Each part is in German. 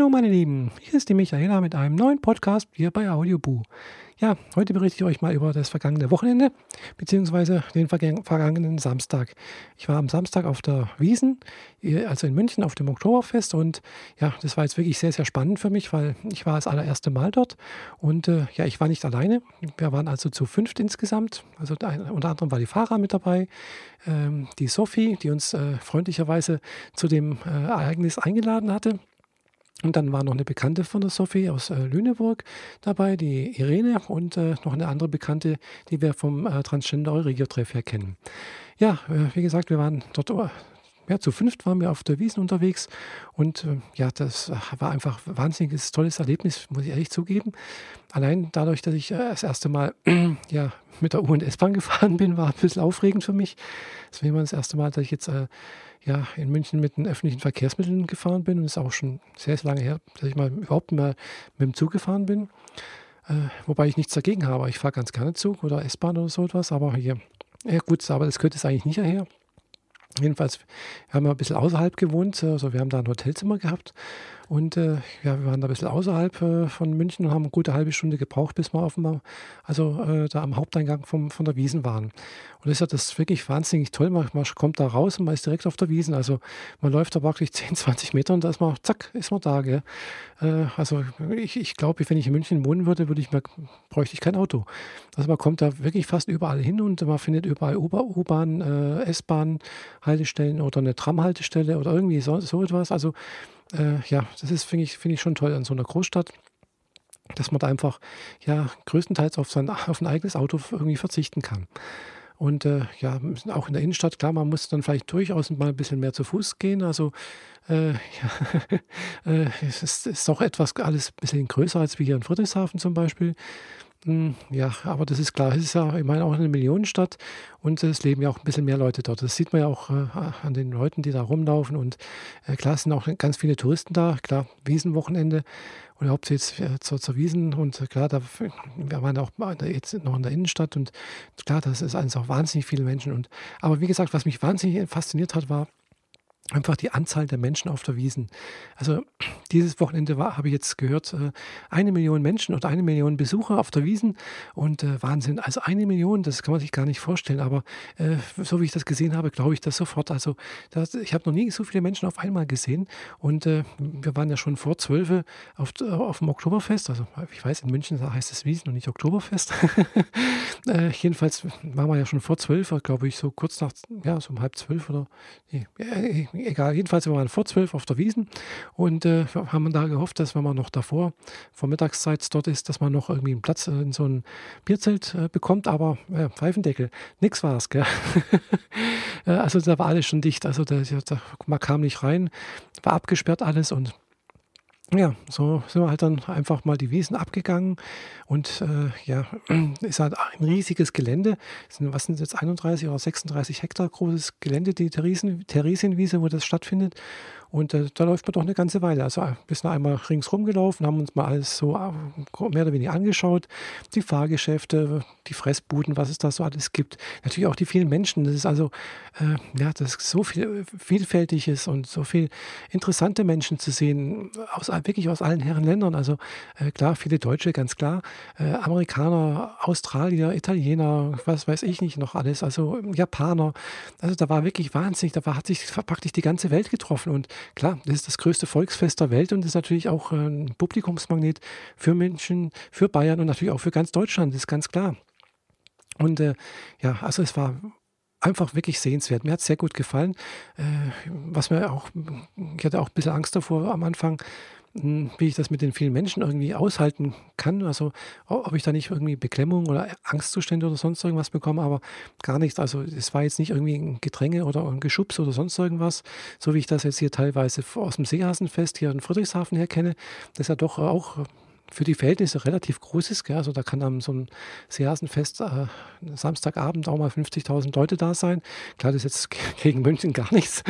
Hallo meine Lieben, hier ist die Michaela mit einem neuen Podcast hier bei Audioboo. Ja, heute berichte ich euch mal über das vergangene Wochenende, beziehungsweise den vergangenen Samstag. Ich war am Samstag auf der Wiesen, also in München auf dem Oktoberfest und ja, das war jetzt wirklich sehr, sehr spannend für mich, weil ich war das allererste Mal dort und äh, ja, ich war nicht alleine. Wir waren also zu fünft insgesamt, also unter anderem war die Fahrer mit dabei, ähm, die Sophie, die uns äh, freundlicherweise zu dem äh, Ereignis eingeladen hatte. Und dann war noch eine Bekannte von der Sophie aus äh, Lüneburg dabei, die Irene und äh, noch eine andere Bekannte, die wir vom äh, Transgender Euregio-Treff her kennen. Ja, äh, wie gesagt, wir waren dort oh, ja, zu fünft waren wir auf der Wiesen unterwegs und äh, ja, das war einfach ein wahnsinniges, tolles Erlebnis, muss ich ehrlich zugeben. Allein dadurch, dass ich äh, das erste Mal ja, mit der U- und S-Bahn gefahren bin, war ein bisschen aufregend für mich. Das war das erste Mal, dass ich jetzt äh, ja, in München mit den öffentlichen Verkehrsmitteln gefahren bin und es ist auch schon sehr, sehr lange her, dass ich mal überhaupt mal mit dem Zug gefahren bin. Äh, wobei ich nichts dagegen habe. Ich fahre ganz gerne Zug oder S-Bahn oder so etwas, aber hier, ja gut, aber das gehört jetzt eigentlich nicht daher. Jedenfalls, wir haben ein bisschen außerhalb gewohnt, also wir haben da ein Hotelzimmer gehabt und äh, ja, wir waren da ein bisschen außerhalb äh, von München und haben eine gute halbe Stunde gebraucht, bis wir dem, also äh, da am Haupteingang vom, von der Wiesen waren. Und das ist ja das wirklich wahnsinnig toll. Man, man, kommt da raus und man ist direkt auf der Wiesen. Also man läuft da wirklich 10, 20 Meter und da ist man, zack, ist man da. Gell? Äh, also ich, ich glaube, wenn ich in München wohnen würde, würde ich mir, bräuchte ich kein Auto. Also man kommt da wirklich fast überall hin und man findet überall U-Bahn, äh, S-Bahn-Haltestellen oder eine Tram-Haltestelle oder irgendwie so, so etwas. Also äh, ja, das ist, finde ich, find ich schon toll an so einer Großstadt, dass man da einfach ja größtenteils auf, sein, auf ein eigenes Auto irgendwie verzichten kann. Und äh, ja, auch in der Innenstadt, klar, man muss dann vielleicht durchaus mal ein bisschen mehr zu Fuß gehen. Also äh, ja, äh, es ist, ist doch etwas alles ein bisschen größer als wie hier in Friedrichshafen zum Beispiel. Hm, ja, aber das ist klar. Es ist ja, ich meine, auch eine Millionenstadt und es leben ja auch ein bisschen mehr Leute dort. Das sieht man ja auch äh, an den Leuten, die da rumlaufen. Und äh, klar sind auch ganz viele Touristen da. Klar, Wiesenwochenende und hauptsächlich äh, zur, zur Wiesen. Und äh, klar, da, wir waren auch jetzt noch in der Innenstadt und klar, das ist einfach wahnsinnig viele Menschen. Und, aber wie gesagt, was mich wahnsinnig fasziniert hat, war, einfach die Anzahl der Menschen auf der Wiesen. Also dieses Wochenende war, habe ich jetzt gehört, äh, eine Million Menschen und eine Million Besucher auf der Wiesen und äh, Wahnsinn. Also eine Million, das kann man sich gar nicht vorstellen, aber äh, so wie ich das gesehen habe, glaube ich das sofort. Also das, ich habe noch nie so viele Menschen auf einmal gesehen und äh, wir waren ja schon vor zwölf auf, auf dem Oktoberfest. Also ich weiß, in München heißt es Wiesen und nicht Oktoberfest. äh, jedenfalls waren wir ja schon vor zwölf, glaube ich, so kurz nach, ja, so um halb zwölf oder nee, egal, jedenfalls wir waren vor zwölf auf der Wiesen und äh, haben da gehofft, dass wenn man noch davor, vor Mittagszeit dort ist, dass man noch irgendwie einen Platz in so ein Bierzelt äh, bekommt, aber äh, Pfeifendeckel, nix war es, gell? Äh, also da war alles schon dicht, also da, da, man kam nicht rein, war abgesperrt alles und ja, so sind wir halt dann einfach mal die Wiesen abgegangen und äh, ja, ist halt ein riesiges Gelände. Sind, was sind jetzt 31 oder 36 Hektar großes Gelände, die Theresienwiese, wo das stattfindet. Und äh, da läuft man doch eine ganze Weile. Also wir äh, sind einmal ringsrum gelaufen, haben uns mal alles so äh, mehr oder weniger angeschaut. Die Fahrgeschäfte, die Fressbuden, was es da so alles gibt. Natürlich auch die vielen Menschen. Das ist also, äh, ja, das ist so viel Vielfältiges und so viel interessante Menschen zu sehen, aus, wirklich aus allen Herren Ländern. Also äh, klar, viele Deutsche, ganz klar. Äh, Amerikaner, Australier, Italiener, was weiß ich nicht noch alles. Also Japaner. Also da war wirklich wahnsinnig. Da war, hat sich praktisch die ganze Welt getroffen. Und klar, das ist das größte Volksfest der Welt und ist natürlich auch ein Publikumsmagnet für Menschen, für Bayern und natürlich auch für ganz Deutschland, das ist ganz klar. Und äh, ja, also es war einfach wirklich sehenswert. Mir hat es sehr gut gefallen. Äh, was mir auch, ich hatte auch ein bisschen Angst davor am Anfang, wie ich das mit den vielen Menschen irgendwie aushalten kann. Also ob ich da nicht irgendwie Beklemmung oder Angstzustände oder sonst irgendwas bekomme, aber gar nichts. Also es war jetzt nicht irgendwie ein Gedränge oder ein Geschubs oder sonst irgendwas, so wie ich das jetzt hier teilweise aus dem Seehasenfest hier in Friedrichshafen her kenne. Das ist ja doch auch für die Verhältnisse relativ groß ist. Gell? Also da kann am so einem Seehasenfest äh, Samstagabend auch mal 50.000 Leute da sein. Klar, das ist jetzt gegen München gar nichts.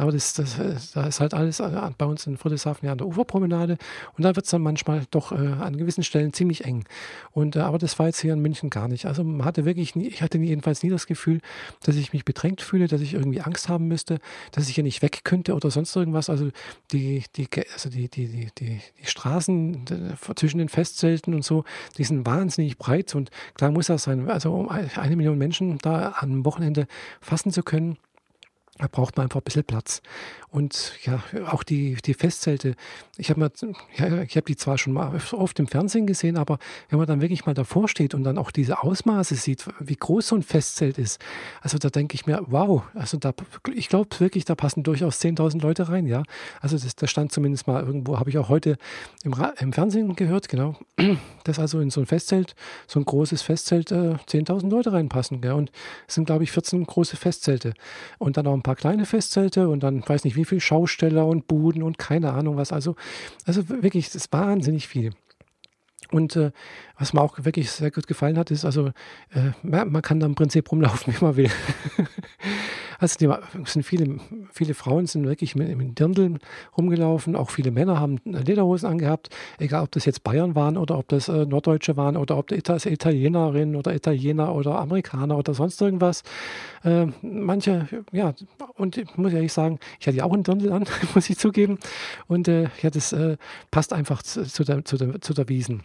Aber das, das, da ist halt alles äh, bei uns in Friedrichshafen ja an der Uferpromenade und da wird es dann manchmal doch äh, an gewissen Stellen ziemlich eng. Und, äh, aber das war jetzt hier in München gar nicht. Also man hatte wirklich nie, ich hatte jedenfalls nie das Gefühl, dass ich mich bedrängt fühle, dass ich irgendwie Angst haben müsste, dass ich hier nicht weg könnte oder sonst irgendwas. Also die, die, also die, die, die, die, die Straßen zwischen den Festzelten und so, die sind wahnsinnig breit und klar muss das sein. Also um eine Million Menschen da am Wochenende fassen zu können, da braucht man einfach ein bisschen Platz. Und ja, auch die, die Festzelte. Ich habe ja, ich die zwar schon mal oft im Fernsehen gesehen, aber wenn man dann wirklich mal davor steht und dann auch diese Ausmaße sieht, wie groß so ein Festzelt ist, also da denke ich mir, wow, also da, ich glaube wirklich, da passen durchaus 10.000 Leute rein, ja. Also das, das stand zumindest mal irgendwo, habe ich auch heute im, im, Fernsehen gehört, genau, dass also in so ein Festzelt, so ein großes Festzelt, äh, 10.000 Leute reinpassen, gell? Und es sind, glaube ich, 14 große Festzelte und dann auch ein paar kleine Festzelte und dann weiß nicht wie viele Schausteller und Buden und keine Ahnung was. Also, also wirklich, das ist wahnsinnig viel. Und äh, was mir auch wirklich sehr gut gefallen hat, ist, also äh, man kann da im Prinzip rumlaufen, wie man will. Also die, sind viele, viele Frauen sind wirklich mit, mit Dirndl rumgelaufen, auch viele Männer haben Lederhosen angehabt, egal ob das jetzt Bayern waren oder ob das äh, Norddeutsche waren oder ob das Italienerinnen oder Italiener oder Amerikaner oder sonst irgendwas. Äh, manche, ja, und ich muss ehrlich sagen, ich hatte ja auch einen Dirndl an, muss ich zugeben. Und äh, ja, das äh, passt einfach zu, zu, der, zu, der, zu der Wiesen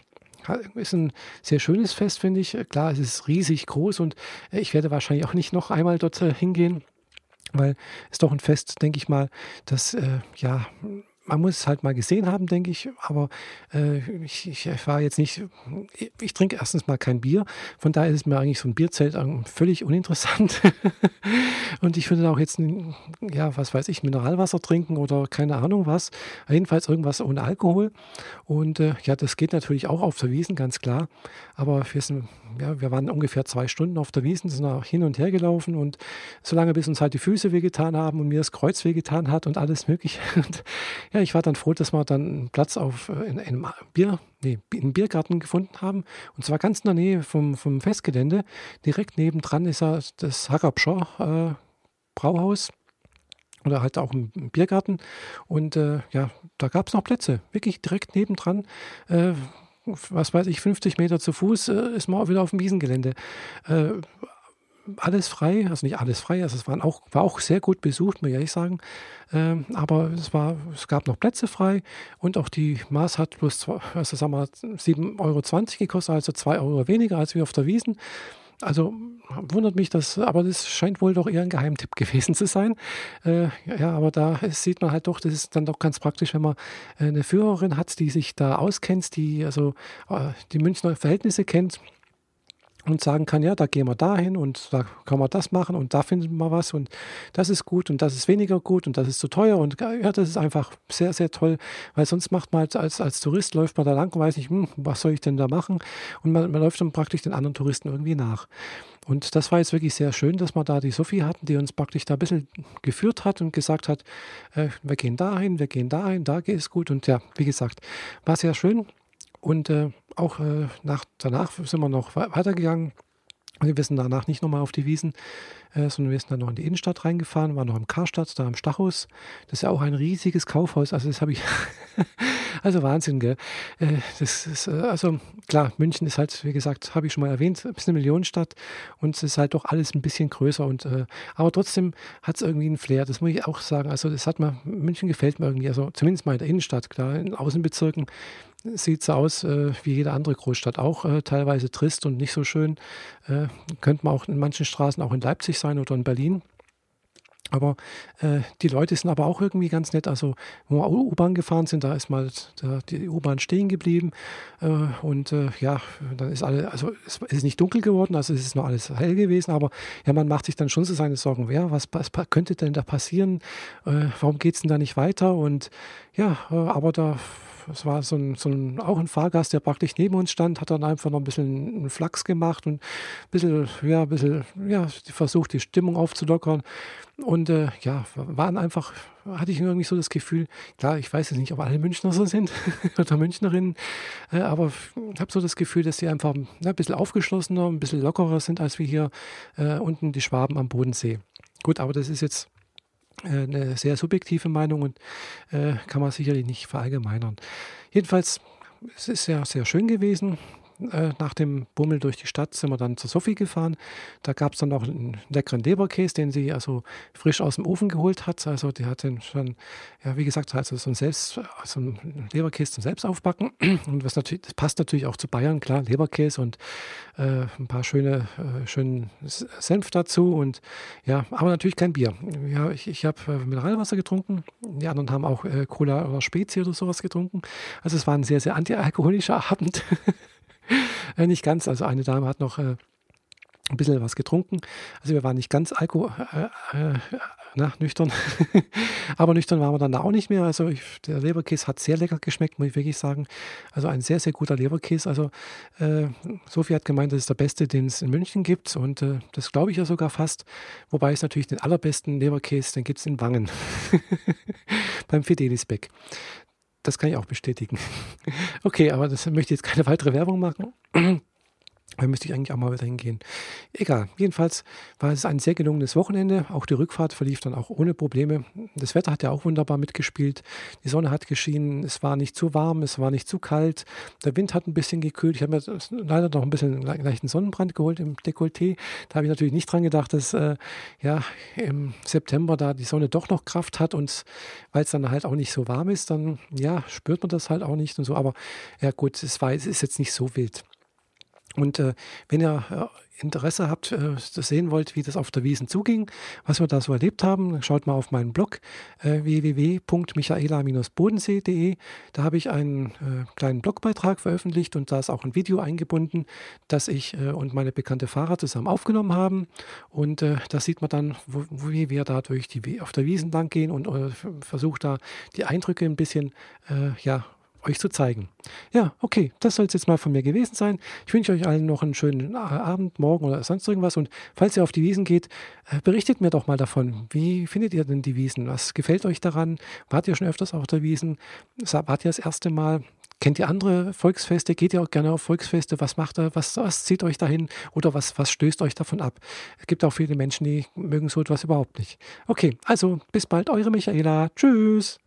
ist ein sehr schönes Fest, finde ich. Klar, es ist riesig groß und äh, ich werde wahrscheinlich auch nicht noch einmal dort äh, hingehen, weil es doch ein Fest, denke ich mal, das äh, ja man muss es halt mal gesehen haben, denke ich. Aber äh, ich, ich, war jetzt nicht, ich, ich, trinke erstens mal kein Bier. Von daher ist mir eigentlich so ein Bierzelt völlig uninteressant. und ich würde auch jetzt, ja, was weiß ich, Mineralwasser trinken oder keine Ahnung was. Jedenfalls irgendwas ohne Alkohol. Und äh, ja, das geht natürlich auch auf der Wiesen, ganz klar. Aber wir, sind, ja, wir waren ungefähr zwei Stunden auf der Wiesen, sind auch hin und her gelaufen. Und solange bis uns halt die Füße wehgetan haben und mir das Kreuz wehgetan hat und alles mögliche. Und, ich war dann froh, dass wir dann einen Platz auf, äh, in, einem Bier, nee, in Biergarten gefunden haben. Und zwar ganz in der Nähe vom, vom Festgelände. Direkt nebendran ist ja das Hagabscher äh, Brauhaus oder halt auch ein Biergarten. Und äh, ja, da gab es noch Plätze, wirklich direkt nebendran. Äh, was weiß ich, 50 Meter zu Fuß äh, ist man auch wieder auf dem Wiesengelände. Äh, alles frei, also nicht alles frei, also es waren auch, war auch sehr gut besucht, muss ich ehrlich sagen. Ähm, aber es, war, es gab noch Plätze frei und auch die Maß hat zwei, also sagen wir 7,20 Euro gekostet, also 2 Euro weniger als wir auf der Wiesen. Also wundert mich das, aber das scheint wohl doch eher ein Geheimtipp gewesen zu sein. Äh, ja, aber da sieht man halt doch, das ist dann doch ganz praktisch, wenn man eine Führerin hat, die sich da auskennt, die also äh, die Münchner Verhältnisse kennt und sagen kann, ja, da gehen wir dahin und da kann man das machen und da findet man was und das ist gut und das ist weniger gut und das ist zu teuer und ja, das ist einfach sehr, sehr toll, weil sonst macht man als, als, als Tourist, läuft man da lang und weiß nicht, hm, was soll ich denn da machen und man, man läuft dann praktisch den anderen Touristen irgendwie nach. Und das war jetzt wirklich sehr schön, dass wir da die Sophie hatten, die uns praktisch da ein bisschen geführt hat und gesagt hat, äh, wir gehen dahin, wir gehen dahin, da geht es gut und ja, wie gesagt, war sehr schön und äh, auch äh, nach, danach sind wir noch weitergegangen. Wir sind danach nicht nochmal auf die Wiesen, äh, sondern wir sind dann noch in die Innenstadt reingefahren, waren noch im Karstadt, da am Stachus. Das ist ja auch ein riesiges Kaufhaus. Also das habe ich, also Wahnsinn, gell? Äh, das ist, äh, also klar, München ist halt, wie gesagt, habe ich schon mal erwähnt, bisschen eine Millionenstadt und es ist halt doch alles ein bisschen größer. Und, äh, aber trotzdem hat es irgendwie einen Flair, das muss ich auch sagen. Also das hat mir, München gefällt mir irgendwie, also zumindest mal in der Innenstadt, klar, in Außenbezirken sieht es aus äh, wie jede andere Großstadt auch, äh, teilweise trist und nicht so schön. Äh, könnte man auch in manchen Straßen, auch in Leipzig sein oder in Berlin. Aber äh, die Leute sind aber auch irgendwie ganz nett. Also, wo wir U-Bahn gefahren sind, da ist mal da die U-Bahn stehen geblieben. Äh, und äh, ja, dann ist alles, also es ist nicht dunkel geworden, also es ist noch alles hell gewesen, aber ja, man macht sich dann schon so seine Sorgen, wer, was, was könnte denn da passieren? Äh, warum geht es denn da nicht weiter? Und ja, äh, aber da es war so ein, so ein, auch ein Fahrgast, der praktisch neben uns stand, hat dann einfach noch ein bisschen einen Flachs gemacht und ein bisschen, ja, ein bisschen, ja, versucht, die Stimmung aufzulockern. Und äh, ja, waren einfach, hatte ich irgendwie so das Gefühl, klar, ich weiß jetzt nicht, ob alle Münchner so sind oder Münchnerinnen, äh, aber ich habe so das Gefühl, dass sie einfach ja, ein bisschen aufgeschlossener, ein bisschen lockerer sind als wir hier äh, unten die Schwaben am Bodensee. Gut, aber das ist jetzt eine sehr subjektive Meinung und äh, kann man sicherlich nicht verallgemeinern. Jedenfalls, es ist sehr, sehr schön gewesen. Äh, nach dem Bummel durch die Stadt sind wir dann zur Sophie gefahren. Da gab es dann noch einen leckeren Leberkäse, den sie also frisch aus dem Ofen geholt hat. Also die hat den schon, ja wie gesagt, also so ein, Selbst, so ein Leberkäse zum Selbstaufbacken. Und was natürlich, das passt natürlich auch zu Bayern, klar, Leberkäse und äh, ein paar schöne, äh, schönen Senf dazu. Und ja, aber natürlich kein Bier. Ja, ich, ich habe äh, Mineralwasser getrunken. Die anderen haben auch äh, Cola oder Spezi oder sowas getrunken. Also es war ein sehr, sehr antialkoholischer Abend. Äh, nicht ganz. Also eine Dame hat noch äh, ein bisschen was getrunken. Also wir waren nicht ganz alko äh, äh, na, nüchtern. Aber nüchtern waren wir dann auch nicht mehr. Also ich, der Leberkäse hat sehr lecker geschmeckt, muss ich wirklich sagen. Also ein sehr, sehr guter Leberkäse. Also äh, Sophie hat gemeint, das ist der beste, den es in München gibt. Und äh, das glaube ich ja sogar fast. Wobei es natürlich den allerbesten Leberkäse, den gibt es in Wangen. Beim Fidelisbeck. Das kann ich auch bestätigen. Okay, aber das möchte ich jetzt keine weitere Werbung machen. Da müsste ich eigentlich auch mal wieder hingehen. Egal, jedenfalls war es ein sehr gelungenes Wochenende. Auch die Rückfahrt verlief dann auch ohne Probleme. Das Wetter hat ja auch wunderbar mitgespielt. Die Sonne hat geschienen, es war nicht zu warm, es war nicht zu kalt. Der Wind hat ein bisschen gekühlt. Ich habe mir leider noch ein bisschen leichten Sonnenbrand geholt im Dekolleté. Da habe ich natürlich nicht dran gedacht, dass äh, ja, im September da die Sonne doch noch Kraft hat und weil es dann halt auch nicht so warm ist, dann ja, spürt man das halt auch nicht und so. Aber ja gut, es, war, es ist jetzt nicht so wild. Und äh, wenn ihr äh, Interesse habt, äh, sehen wollt, wie das auf der Wiesen zuging, was wir da so erlebt haben, schaut mal auf meinen Blog äh, www.michaela-bodensee.de. Da habe ich einen äh, kleinen Blogbeitrag veröffentlicht und da ist auch ein Video eingebunden, das ich äh, und meine bekannte Fahrer zusammen aufgenommen haben. Und da sieht man dann, wo, wie wir da durch die, auf der Wiesen lang gehen und versucht da die Eindrücke ein bisschen ja, euch zu zeigen. Ja, okay, das soll es jetzt mal von mir gewesen sein. Ich wünsche euch allen noch einen schönen äh, Abend, Morgen oder sonst irgendwas. Und falls ihr auf die Wiesen geht, äh, berichtet mir doch mal davon. Wie findet ihr denn die Wiesen? Was gefällt euch daran? Wart ihr schon öfters auf der Wiesen? Wart ihr das erste Mal? Kennt ihr andere Volksfeste? Geht ihr auch gerne auf Volksfeste? Was macht ihr? Was, was zieht euch dahin? Oder was, was stößt euch davon ab? Es gibt auch viele Menschen, die mögen so etwas überhaupt nicht. Okay, also bis bald, eure Michaela. Tschüss.